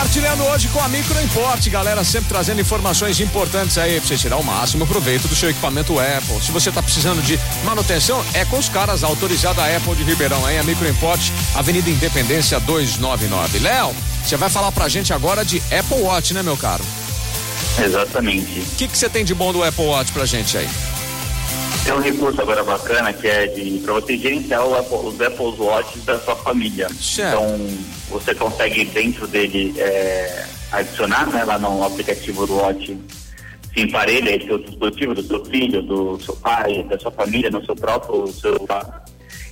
Compartilhando hoje com a Micro Import, galera, sempre trazendo informações importantes aí pra você tirar o máximo proveito do seu equipamento Apple. Se você tá precisando de manutenção, é com os caras autorizados a Apple de Ribeirão, hein? A Micro Import, Avenida Independência 299. Léo, você vai falar pra gente agora de Apple Watch, né, meu caro? Exatamente. O que que você tem de bom do Apple Watch pra gente aí? Tem um recurso agora bacana que é de para você gerenciar Apple, os Apple Watch da sua família. Certo. Então você consegue dentro dele é, adicionar né, lá no aplicativo do Watch se emparelha esse seu dispositivo do seu filho, do seu pai, da sua família, no seu próprio celular.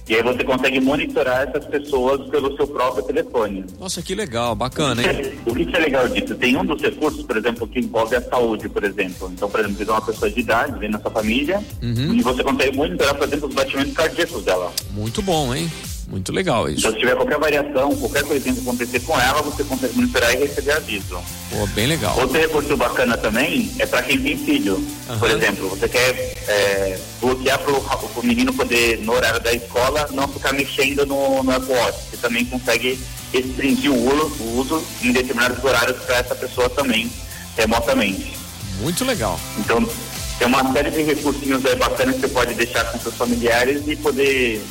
E aí você consegue monitorar essas pessoas pelo seu próprio telefone. Nossa, que legal, bacana, hein? O que é legal disso? Tem um dos recursos, por exemplo, que envolve a saúde, por exemplo. Então, por exemplo, você tem uma pessoa de idade, vem na sua família, Uhum. e você consegue monitorar, por exemplo, os batimentos cardíacos dela. Muito bom, hein? Muito legal isso. Então, se tiver qualquer variação, qualquer coisinha que acontecer com ela, você consegue monitorar e receber aviso. Pô, bem legal. Outro recurso bacana também é para quem tem filho. Por Aham. exemplo, você quer é, bloquear para o menino poder, no horário da escola, não ficar mexendo no, no Apple Watch. Você também consegue restringir o uso, em determinados horários para essa pessoa também, remotamente. Muito legal. Então, tem uma série de recursinhos aí bacanas que você pode deixar com seus familiares e poder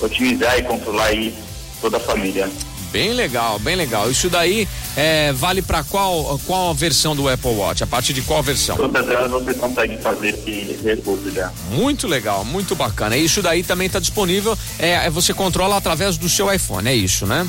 otimizar e controlar aí toda a família. Bem legal, bem legal. Isso daí é, vale para qual qual versão do Apple Watch? A partir de qual versão? Todas elas você consegue fazer esse recurso já. Muito legal, muito bacana. Isso daí também está disponível. É, é, você controla através do seu iPhone, é isso, né?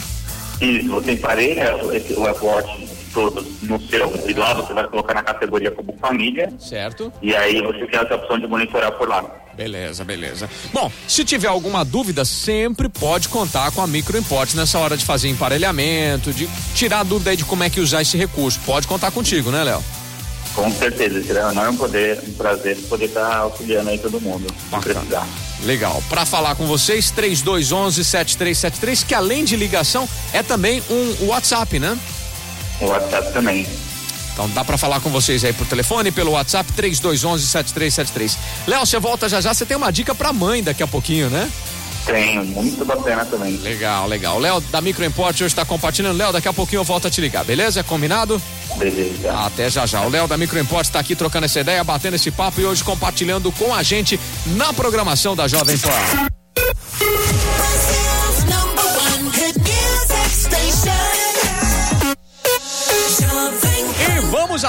E você emparelha esse, o Apple Watch todo no seu, e lá você vai colocar na categoria como família, Certo? e aí você tem essa opção de monitorar por lá. Beleza, beleza. Bom, se tiver alguma dúvida, sempre pode contar com a Micro Import nessa hora de fazer emparelhamento, de tirar a dúvida aí de como é que usar esse recurso. Pode contar contigo, né, Léo? Com certeza, será um enorme poder, um prazer poder estar auxiliando aí todo mundo, precisar. Legal. Para falar com vocês, 3211 7373, que além de ligação, é também um WhatsApp, né? O WhatsApp também. Então dá pra falar com vocês aí por telefone, pelo WhatsApp 3211 7373. Léo, você volta já já, você tem uma dica pra mãe daqui a pouquinho, né? Tenho, muito bacana também. Legal, legal. Léo da Micro Import hoje tá compartilhando. Léo, daqui a pouquinho eu volto a te ligar, beleza? Combinado? Beleza. Até já já. O Léo da Micro Import tá aqui trocando essa ideia, batendo esse papo e hoje compartilhando com a gente na programação da Jovem Pan.